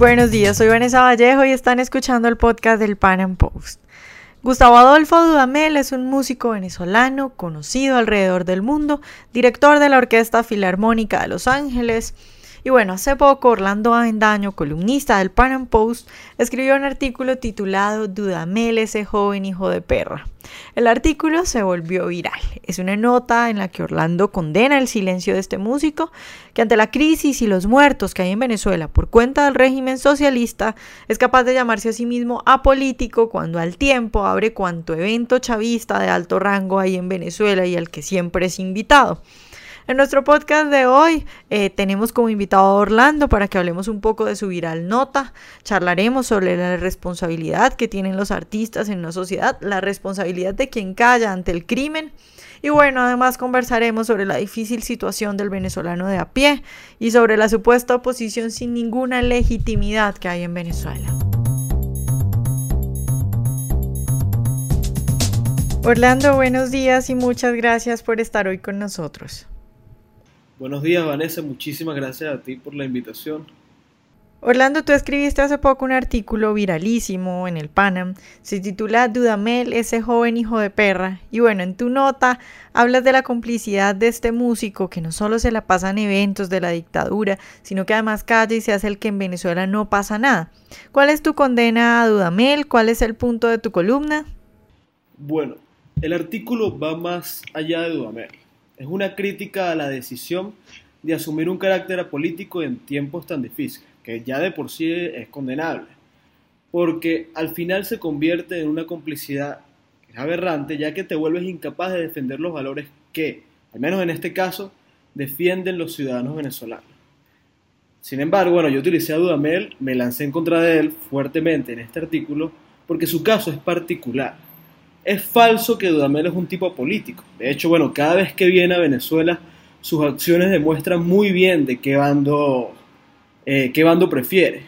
Buenos días, soy Vanessa Vallejo y están escuchando el podcast del Pan Am Post. Gustavo Adolfo Dudamel es un músico venezolano conocido alrededor del mundo, director de la Orquesta Filarmónica de Los Ángeles, y bueno, hace poco Orlando Avendaño, columnista del Pan Am Post, escribió un artículo titulado Dudamel, ese joven hijo de perra. El artículo se volvió viral. Es una nota en la que Orlando condena el silencio de este músico, que ante la crisis y los muertos que hay en Venezuela por cuenta del régimen socialista, es capaz de llamarse a sí mismo apolítico cuando al tiempo abre cuanto evento chavista de alto rango hay en Venezuela y al que siempre es invitado. En nuestro podcast de hoy eh, tenemos como invitado a Orlando para que hablemos un poco de su viral nota. Charlaremos sobre la responsabilidad que tienen los artistas en una sociedad, la responsabilidad de quien calla ante el crimen. Y bueno, además conversaremos sobre la difícil situación del venezolano de a pie y sobre la supuesta oposición sin ninguna legitimidad que hay en Venezuela. Orlando, buenos días y muchas gracias por estar hoy con nosotros. Buenos días, Vanessa. Muchísimas gracias a ti por la invitación. Orlando, tú escribiste hace poco un artículo viralísimo en el Panam. Se titula Dudamel, ese joven hijo de perra. Y bueno, en tu nota hablas de la complicidad de este músico que no solo se la pasa en eventos de la dictadura, sino que además calla y se hace el que en Venezuela no pasa nada. ¿Cuál es tu condena a Dudamel? ¿Cuál es el punto de tu columna? Bueno, el artículo va más allá de Dudamel es una crítica a la decisión de asumir un carácter apolítico en tiempos tan difíciles, que ya de por sí es condenable, porque al final se convierte en una complicidad aberrante, ya que te vuelves incapaz de defender los valores que, al menos en este caso, defienden los ciudadanos venezolanos. Sin embargo, bueno, yo utilicé a Dudamel, me lancé en contra de él fuertemente en este artículo, porque su caso es particular es falso que Dudamel es un tipo político. De hecho, bueno, cada vez que viene a Venezuela, sus acciones demuestran muy bien de qué bando, eh, qué bando prefiere.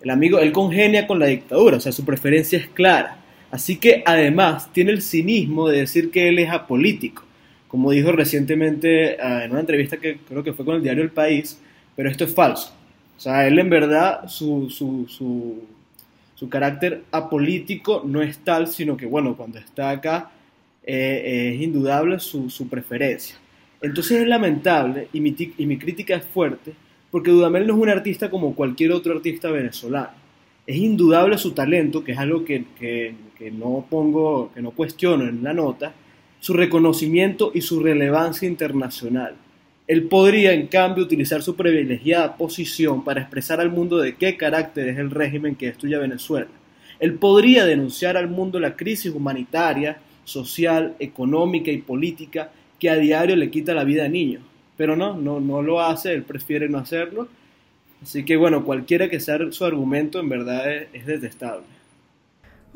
El amigo, él congenia con la dictadura, o sea, su preferencia es clara. Así que además tiene el cinismo de decir que él es apolítico, como dijo recientemente ah, en una entrevista que creo que fue con el diario El País, pero esto es falso. O sea, él en verdad, su, su, su su carácter apolítico no es tal, sino que, bueno, cuando está acá eh, es indudable su, preferencia. Entonces es lamentable y mi, y mi crítica es fuerte porque Dudamel no es un artista como cualquier otro artista venezolano. Es indudable su talento, que es algo que, que, que no pongo, que no cuestiono en la nota, su reconocimiento y su relevancia internacional. Él podría, en cambio, utilizar su privilegiada posición para expresar al mundo de qué carácter es el régimen que destruye Venezuela. Él podría denunciar al mundo la crisis humanitaria, social, económica y política que a diario le quita la vida a niños. Pero no, no, no lo hace, él prefiere no hacerlo. Así que bueno, cualquiera que sea su argumento en verdad es detestable.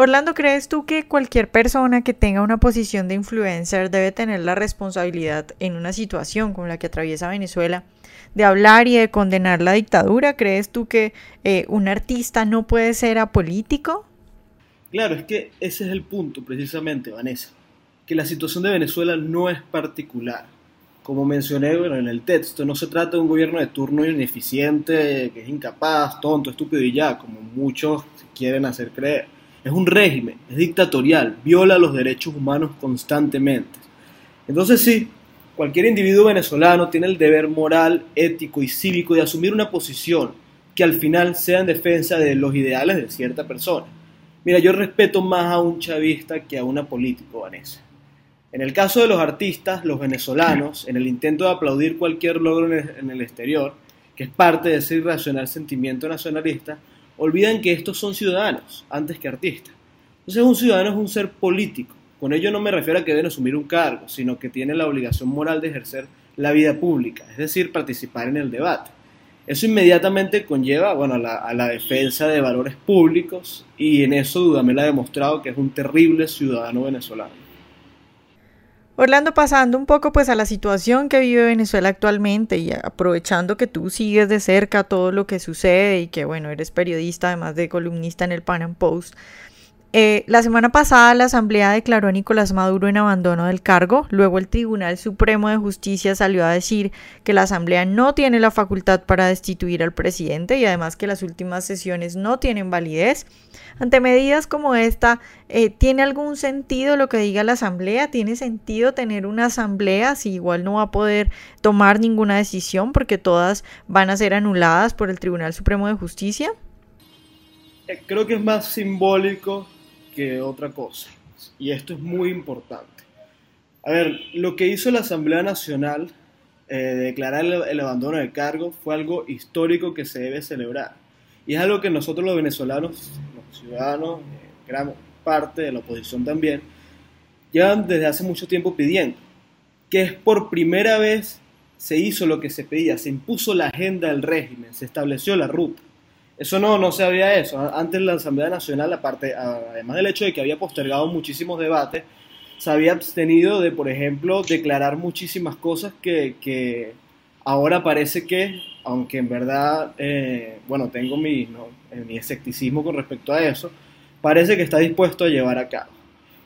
Orlando, ¿crees tú que cualquier persona que tenga una posición de influencer debe tener la responsabilidad en una situación como la que atraviesa Venezuela de hablar y de condenar la dictadura? ¿Crees tú que eh, un artista no puede ser apolítico? Claro, es que ese es el punto precisamente, Vanessa, que la situación de Venezuela no es particular. Como mencioné en el texto, no se trata de un gobierno de turno ineficiente, que es incapaz, tonto, estúpido y ya, como muchos quieren hacer creer es un régimen, es dictatorial, viola los derechos humanos constantemente. Entonces sí, cualquier individuo venezolano tiene el deber moral, ético y cívico de asumir una posición que al final sea en defensa de los ideales de cierta persona. Mira, yo respeto más a un chavista que a una político, Vanessa. En el caso de los artistas, los venezolanos, en el intento de aplaudir cualquier logro en el exterior, que es parte de ese irracional sentimiento nacionalista, olvidan que estos son ciudadanos antes que artistas. Entonces un ciudadano es un ser político. Con ello no me refiero a que deben asumir un cargo, sino que tiene la obligación moral de ejercer la vida pública, es decir, participar en el debate. Eso inmediatamente conlleva bueno, a, la, a la defensa de valores públicos y en eso Dudamel ha demostrado que es un terrible ciudadano venezolano. Orlando, pasando un poco pues a la situación que vive Venezuela actualmente y aprovechando que tú sigues de cerca todo lo que sucede y que bueno, eres periodista además de columnista en el Pan Am Post, Eh, la semana pasada la Asamblea declaró a Nicolás Maduro en abandono del cargo, luego el Tribunal Supremo de Justicia salió a decir que la Asamblea no tiene la facultad para destituir al presidente y además que las últimas sesiones no tienen validez. Ante medidas como esta, eh, ¿tiene algún sentido lo que diga la Asamblea? ¿Tiene sentido tener una Asamblea si igual no va a poder tomar ninguna decisión porque todas van a ser anuladas por el Tribunal Supremo de Justicia? Eh, creo que es más simbólico que otra cosa. Y esto es muy importante. A ver, lo que hizo la Asamblea Nacional, eh, declarar el, abandono del cargo, fue algo histórico que se debe celebrar. Y es algo que nosotros los venezolanos, los ciudadanos, eh, gran parte de la oposición también, llevan desde hace mucho tiempo pidiendo. Que es por primera vez se hizo lo que se pedía, se impuso la agenda del régimen, se estableció la ruta. Eso no, no se había eso. Antes la Asamblea Nacional, aparte, además del hecho de que había postergado muchísimos debates, se había abstenido de, por ejemplo, declarar muchísimas cosas que, ahora parece que, aunque en verdad, eh, bueno, tengo mi, eh, mi escepticismo con respecto a eso, parece que está dispuesto a llevar a cabo.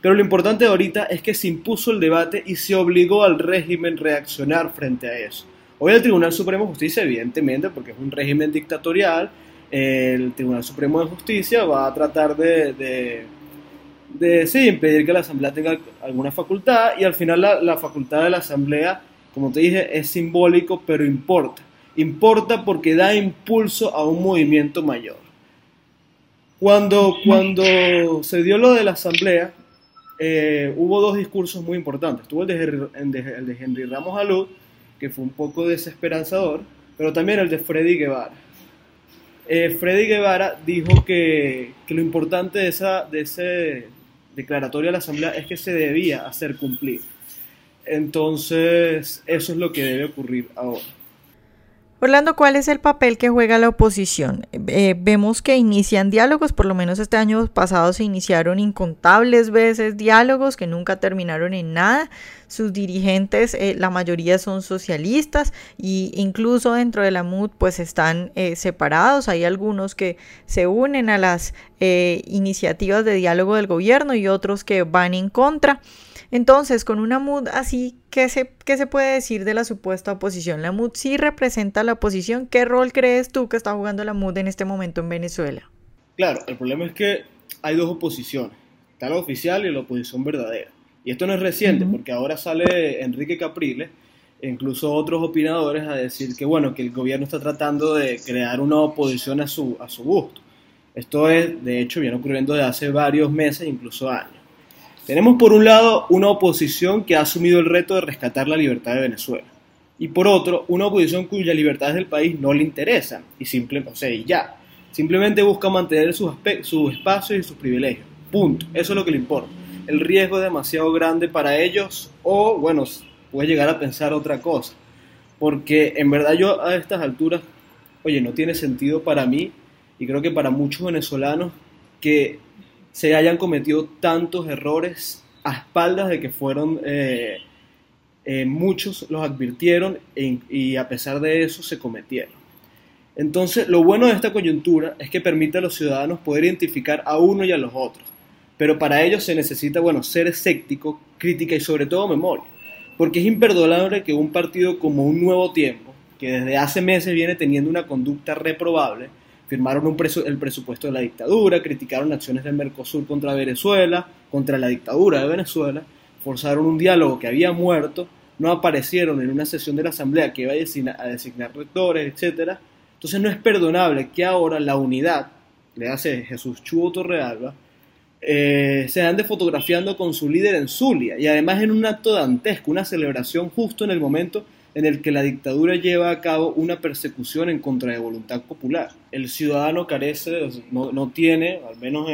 Pero lo importante ahorita es que se impuso el debate y se obligó al régimen a reaccionar frente a eso. Hoy el Tribunal Supremo de Justicia, evidentemente, porque es un régimen dictatorial, el Tribunal Supremo de Justicia va a tratar de, de, sí, impedir que la Asamblea tenga alguna facultad y al final la, facultad de la Asamblea, como te dije, es simbólico, pero importa. Importa porque da impulso a un movimiento mayor. Cuando, cuando se dio lo de la Asamblea, eh, hubo dos discursos muy importantes. Tuvo el de, el de Henry Ramos Alud, que fue un poco desesperanzador, pero también el de Freddy Guevara eh, Freddy Guevara dijo que, lo importante de esa de ese declaratoria de la Asamblea es que se debía hacer cumplir. Entonces, eso es lo que debe ocurrir ahora. Orlando, ¿cuál es el papel que juega la oposición? Eh, vemos que inician diálogos, por lo menos este año pasado se iniciaron incontables veces diálogos que nunca terminaron en nada. Sus dirigentes, eh, la mayoría son socialistas e incluso dentro de la MUD pues están eh, separados. Hay algunos que se unen a las iniciativas de diálogo del gobierno y otros que van en contra. Entonces, con una MUD así, ¿qué se, ¿qué se puede decir de la supuesta oposición? ¿La MUD sí representa la oposición? ¿Qué rol crees tú que está jugando la MUD en este momento en Venezuela? Claro, el problema es que hay dos oposiciones. Está la oficial y la oposición verdadera. Y esto no es reciente, porque ahora sale Enrique Capriles e incluso otros opinadores a decir que, bueno, que el gobierno está tratando de crear una oposición a su, a su gusto. Esto es, de hecho, viene ocurriendo desde hace varios meses, incluso años. Tenemos por un lado una oposición que ha asumido el reto de rescatar la libertad de Venezuela. Y por otro, una oposición cuyas libertades del país no le interesan. Y simplemente, o sea, y ya. Simplemente busca mantener sus, sus espacios y sus privilegios. Punto. Eso es lo que le importa. El riesgo es demasiado grande para ellos o, bueno, puede llegar a pensar otra cosa. Porque en verdad yo a estas alturas, oye, no tiene sentido para mí y creo que para muchos venezolanos que se hayan cometido tantos errores a espaldas de que fueron eh, eh, muchos los advirtieron e y a pesar de eso se cometieron. Entonces, lo bueno de esta coyuntura es que permite a los ciudadanos poder identificar a uno y a los otros. Pero para ello se necesita, bueno, ser escéptico, crítica y sobre todo memoria. Porque es imperdonable que un partido como Un Nuevo Tiempo, que desde hace meses viene teniendo una conducta reprobable, firmaron el presupuesto de la dictadura, criticaron acciones del Mercosur contra Venezuela, contra la dictadura de Venezuela, forzaron un diálogo que había muerto, no aparecieron en una sesión de la Asamblea que iba a designar, a designar rectores, etc. Entonces no es perdonable que ahora la unidad, le hace Jesús Chubo Torrealba, eh, se ande fotografiando con su líder en Zulia y además en un acto dantesco, una celebración justo en el momento en el que la dictadura lleva a cabo una persecución en contra de voluntad popular. El ciudadano carece, no, no tiene, al menos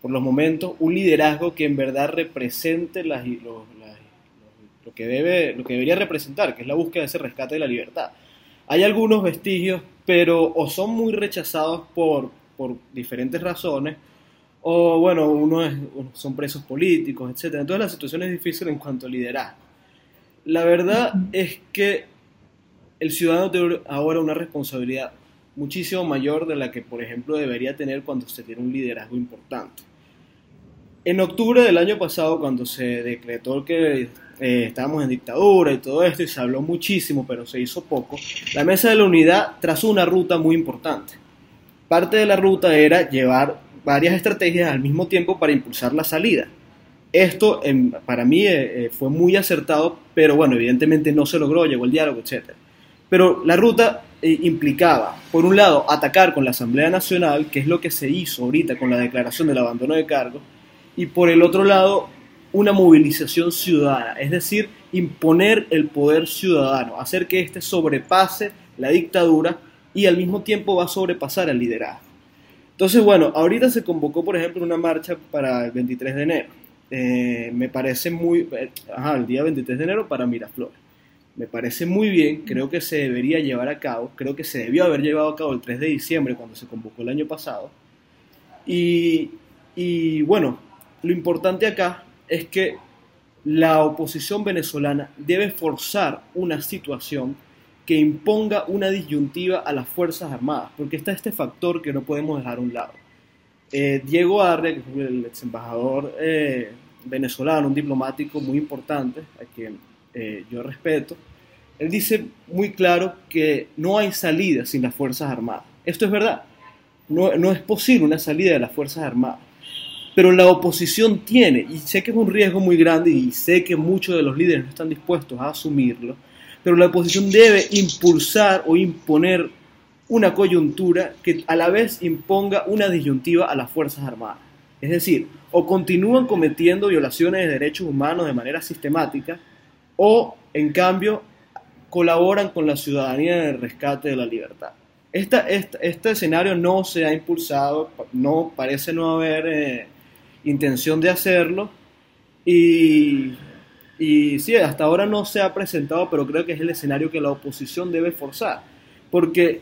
por los momentos, un liderazgo que en verdad represente lo, que debe, lo que debería representar, que es la búsqueda de ese rescate de la libertad. Hay algunos vestigios, pero o son muy rechazados por, por diferentes razones, o bueno, uno son presos políticos, etc. Entonces la situación es difícil en cuanto a liderazgo. La verdad es que el ciudadano tiene ahora una responsabilidad muchísimo mayor de la que, por ejemplo, debería tener cuando se tiene un liderazgo importante. En octubre del año pasado, cuando se decretó que eh, estábamos en dictadura y todo esto, y se habló muchísimo, pero se hizo poco, la Mesa de la Unidad trazó una ruta muy importante. Parte de la ruta era llevar varias estrategias al mismo tiempo para impulsar la salida. Esto para mí eh, eh, fue muy acertado, pero bueno, evidentemente no se logró, llegó el diálogo, etc. Pero la ruta implicaba, por un lado, atacar con la Asamblea Nacional, que es lo que se hizo ahorita con la declaración del abandono de cargo, y por el otro lado, una movilización ciudadana, es decir, imponer el poder ciudadano, hacer que éste sobrepase la dictadura y al mismo tiempo va a sobrepasar el liderazgo. Entonces, bueno, ahorita se convocó, por ejemplo, una marcha para el 23 de enero. Eh, me parece muy... Eh, ajá, el día 23 de enero para Miraflores. Me parece muy bien, creo que se debería llevar a cabo, creo que se debió haber llevado a cabo el 3 de diciembre cuando se convocó el año pasado. Y, y bueno, lo importante acá es que la oposición venezolana debe forzar una situación que imponga una disyuntiva a las Fuerzas Armadas, porque está este factor que no podemos dejar a un lado. Eh, Diego Arre, que es el ex embajador eh, venezolano, un diplomático muy importante, a quien eh, yo respeto, él dice muy claro que no hay salida sin las Fuerzas Armadas. Esto es verdad. No, no es posible una salida de las Fuerzas Armadas pero la oposición tiene, y sé que es un riesgo muy grande y sé que muchos de los líderes no están dispuestos a asumirlo, pero la oposición debe impulsar o imponer una coyuntura que a la vez imponga una disyuntiva a las Fuerzas Armadas. Es decir, o continúan cometiendo violaciones de derechos humanos de manera sistemática, o en cambio colaboran con la ciudadanía en el rescate de la libertad. este escenario no se ha impulsado, no parece no haber eh, intención de hacerlo. Y, y sí, hasta ahora no se ha presentado, pero creo que es el escenario que la oposición debe forzar. Porque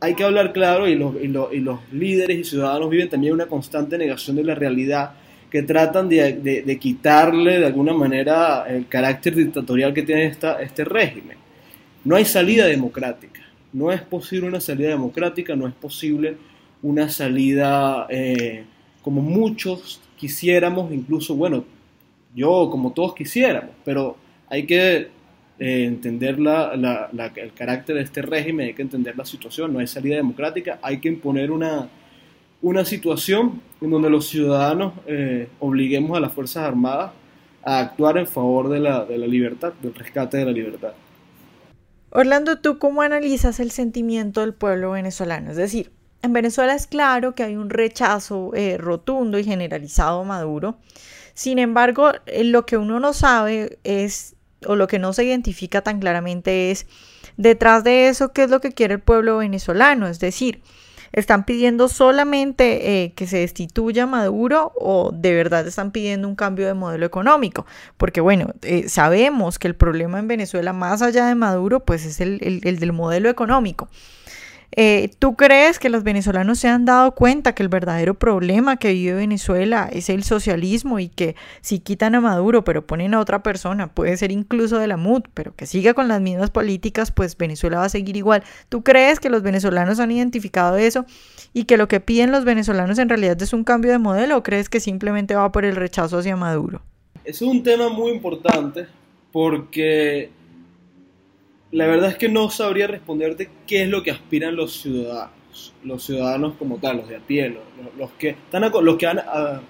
hay que hablar claro y los, y los, y los líderes y ciudadanos viven también una constante negación de la realidad que tratan de, de, quitarle de alguna manera el carácter dictatorial que tiene esta, este régimen. No hay salida democrática, no es posible una salida democrática, no es posible una salida eh, como muchos quisiéramos, incluso, bueno, yo como todos quisiéramos, pero hay que eh, entender la, el carácter de este régimen, hay que entender la situación, no hay salida democrática, hay que imponer una, una situación en donde los ciudadanos eh, obliguemos a las Fuerzas Armadas a actuar en favor de la, de la libertad, del rescate de la libertad. Orlando, ¿tú cómo analizas el sentimiento del pueblo venezolano? Es decir, en Venezuela es claro que hay un rechazo eh, rotundo y generalizado a Maduro. Sin embargo, eh, lo que uno no sabe es, o lo que no se identifica tan claramente es, detrás de eso, qué es lo que quiere el pueblo venezolano. Es decir, ¿están pidiendo solamente eh, que se destituya Maduro o de verdad están pidiendo un cambio de modelo económico? Porque bueno, sabemos que el problema en Venezuela, más allá de Maduro, pues es el del modelo económico. Eh, ¿Tú crees que los venezolanos se han dado cuenta que el verdadero problema que vive Venezuela es el socialismo y que si quitan a Maduro pero ponen a otra persona, puede ser incluso de la MUD, pero que siga con las mismas políticas, pues Venezuela va a seguir igual? ¿Tú crees que los venezolanos han identificado eso y que lo que piden los venezolanos en realidad es un cambio de modelo o crees que simplemente va por el rechazo hacia Maduro? Es un tema muy importante porque la verdad es que no sabría responderte qué es lo que aspiran los ciudadanos, los ciudadanos como tal, los de a pie, los, que, están, los que han, ah,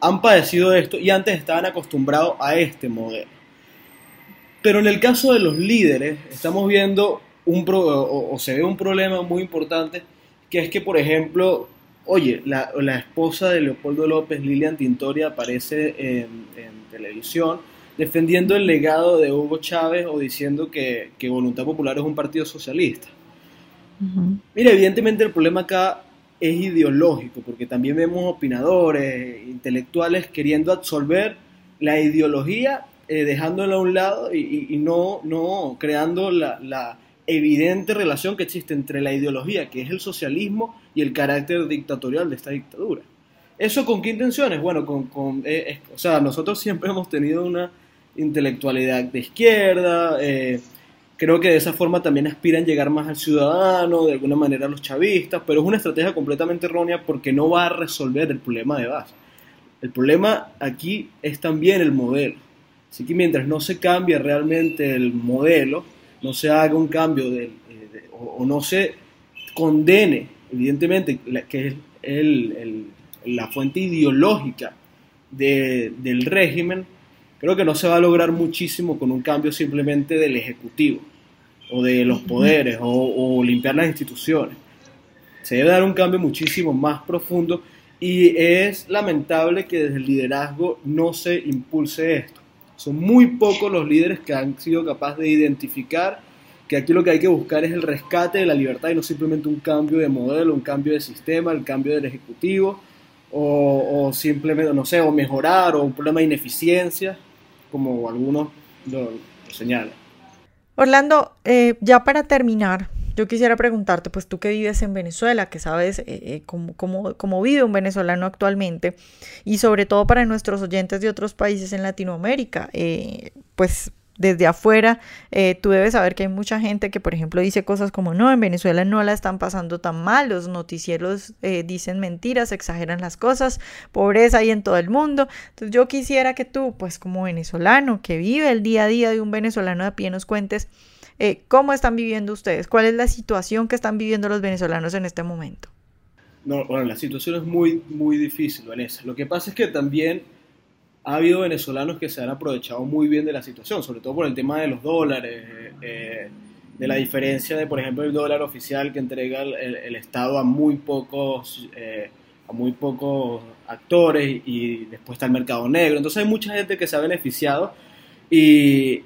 han padecido esto y antes estaban acostumbrados a este modelo. Pero en el caso de los líderes, estamos viendo un o, se ve un problema muy importante, que es que, por ejemplo, oye, la, esposa de Leopoldo López, Lilian Tintoria, aparece en televisión defendiendo el legado de Hugo Chávez o diciendo que, Voluntad Popular es un partido socialista. Mira, evidentemente el problema acá es ideológico, porque también vemos opinadores, intelectuales queriendo absolver la ideología, eh, dejándola a un lado y, no, no creando la, evidente relación que existe entre la ideología, que es el socialismo, y el carácter dictatorial de esta dictadura. ¿Eso con qué intenciones? Bueno, con, eh, o sea, nosotros siempre hemos tenido una intelectualidad de izquierda. Eh, creo que de esa forma también aspiran llegar más al ciudadano, de alguna manera a los chavistas, pero es una estrategia completamente errónea porque no va a resolver el problema de base. El problema aquí es también el modelo. Así que mientras no se cambie realmente el modelo, no se haga un cambio de, o, no se condene, evidentemente, que es el, la fuente ideológica del régimen, creo que no se va a lograr muchísimo con un cambio simplemente del Ejecutivo o de los poderes o, limpiar las instituciones. Se debe dar un cambio muchísimo más profundo y es lamentable que desde el liderazgo no se impulse esto. Son muy pocos los líderes que han sido capaces de identificar que aquí lo que hay que buscar es el rescate de la libertad y no simplemente un cambio de modelo, un cambio de sistema, el cambio del ejecutivo o, simplemente, no sé, o mejorar o un problema de ineficiencia, como algunos lo señalan. Orlando, eh, ya para terminar, yo quisiera preguntarte, pues tú que vives en Venezuela, que sabes eh, eh, cómo, cómo, vive un venezolano actualmente, y sobre todo para nuestros oyentes de otros países en Latinoamérica, pues desde afuera, tú debes saber que hay mucha gente que, por ejemplo, dice cosas como, no, en Venezuela no la están pasando tan mal, los noticieros dicen mentiras, exageran las cosas, pobreza hay en todo el mundo. Entonces yo quisiera que tú, pues como venezolano, que vive el día a día de un venezolano de a pie, nos cuentes eh, ¿Cómo están viviendo ustedes? ¿Cuál es la situación que están viviendo los venezolanos en este momento? No, bueno, la situación es muy, muy difícil, Vanessa. Lo que pasa es que también ha habido venezolanos que se han aprovechado muy bien de la situación, sobre todo por el tema de los dólares, eh, de la diferencia de, por ejemplo, el dólar oficial que entrega el, Estado a muy pocos, eh, a muy pocos actores y después está el mercado negro. Entonces hay mucha gente que se ha beneficiado y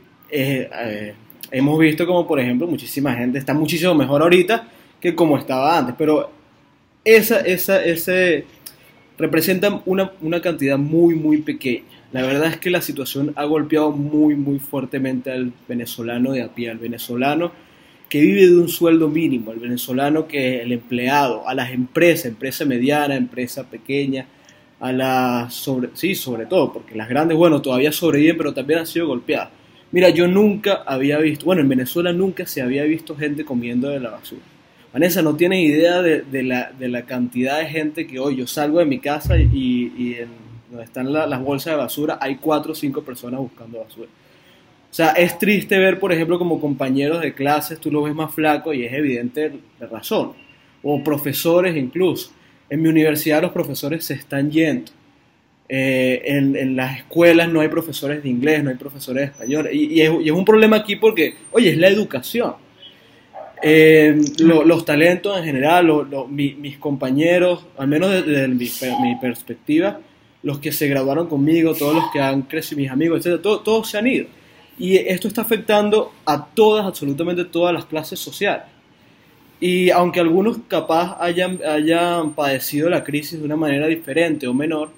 hemos visto como, por ejemplo, muchísima gente está muchísimo mejor ahorita que como estaba antes, pero esa, esa, ese representa una, una cantidad muy, muy pequeña. La verdad es que la situación ha golpeado muy, muy fuertemente al venezolano de a pie, al venezolano que vive de un sueldo mínimo, al venezolano que es el empleado, a las empresas, empresa mediana, empresa pequeña, a las, sobre, sí, sobre todo, porque las grandes, bueno, todavía sobreviven, pero también han sido golpeadas. Mira, yo nunca había visto, bueno, en Venezuela nunca se había visto gente comiendo de la basura. Vanessa, no tienes idea de, la, cantidad de gente que hoy yo salgo de mi casa y, en, donde están las bolsas de basura hay cuatro o cinco personas buscando basura. O sea, es triste ver, por ejemplo, como compañeros de clases, tú lo ves más flaco y es evidente la razón. O profesores incluso. En mi universidad los profesores se están yendo. Eh, en, las escuelas no hay profesores de inglés, no hay profesores de español. Y, es, un problema aquí porque, oye, es la educación. Eh, los talentos en general, mis compañeros, al menos desde, mi, perspectiva, los que se graduaron conmigo, todos los que han crecido, mis amigos, etcétera, todos se han ido. Y esto está afectando a todas, absolutamente todas las clases sociales. Y aunque algunos capaz hayan, padecido la crisis de una manera diferente o menor,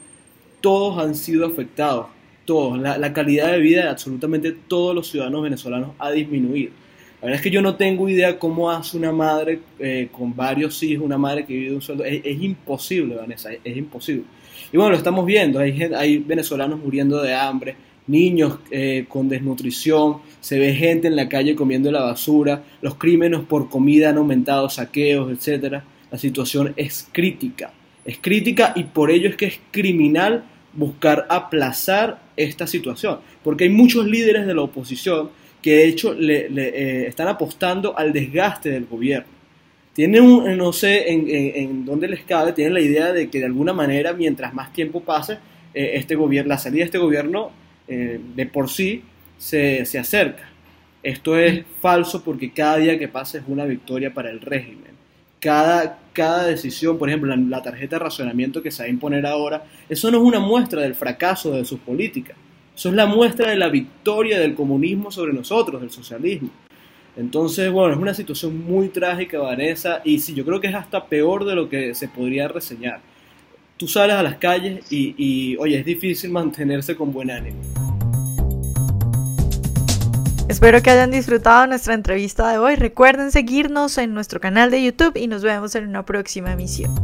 todos han sido afectados, todos. La, calidad de vida de absolutamente todos los ciudadanos venezolanos ha disminuido. La verdad es que yo no tengo idea cómo hace una madre eh, con varios hijos, una madre que vive de un sueldo. Es, imposible, Vanessa, es, imposible. Y bueno, lo estamos viendo, hay, hay venezolanos muriendo de hambre, niños eh, con desnutrición, se ve gente en la calle comiendo la basura, los crímenes por comida han aumentado, saqueos, etc. La situación es crítica es crítica y por ello es que es criminal buscar aplazar esta situación, porque hay muchos líderes de la oposición que de hecho le, eh, están apostando al desgaste del gobierno. Tienen, un, no sé en, dónde les cabe, tienen la idea de que de alguna manera, mientras más tiempo pase, eh, este gobierno, la salida de este gobierno eh, de por sí se, se acerca. Esto es falso porque cada día que pasa es una victoria para el régimen cada, cada decisión, por ejemplo, la, tarjeta de racionamiento que se va a imponer ahora, eso no es una muestra del fracaso de sus políticas, eso es la muestra de la victoria del comunismo sobre nosotros, del socialismo. Entonces, bueno, es una situación muy trágica, Vanessa, y sí, yo creo que es hasta peor de lo que se podría reseñar. Tú sales a las calles y, y oye, es difícil mantenerse con buen ánimo. Espero que hayan disfrutado nuestra entrevista de hoy. Recuerden seguirnos en nuestro canal de YouTube y nos vemos en una próxima emisión.